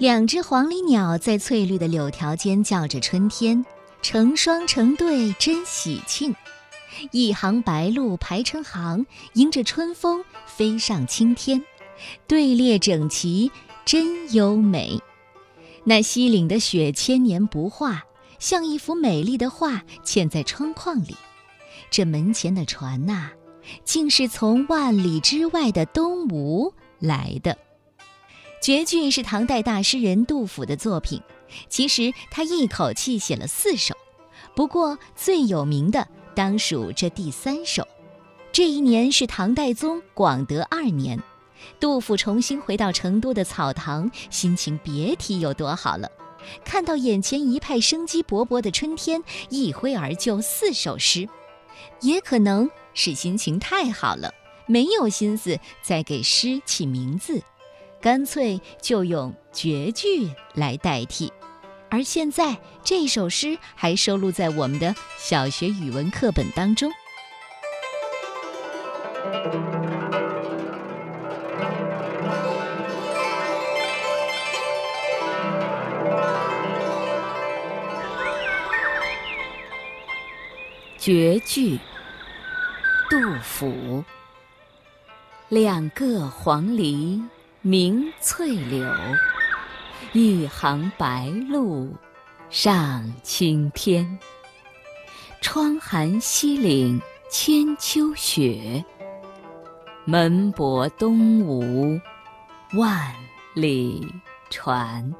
两只黄鹂鸟在翠绿的柳条间叫着春天，成双成对真喜庆。一行白鹭排成行，迎着春风飞上青天，队列整齐真优美。那西岭的雪千年不化，像一幅美丽的画嵌在窗框里。这门前的船呐，竟是从万里之外的东吴来的。绝句是唐代大诗人杜甫的作品，其实他一口气写了四首，不过最有名的。当属这第三首。这一年是唐代宗广德二年，杜甫重新回到成都的草堂，心情别提有多好了。看到眼前一派生机勃勃的春天，一挥而就四首诗。也可能是心情太好了，没有心思再给诗起名字，干脆就用绝句来代替。而现在，这首诗还收录在我们的小学语文课本当中。绝句，杜甫。两个黄鹂鸣翠柳。一行白鹭上青天，窗含西岭千秋雪，门泊东吴万里船。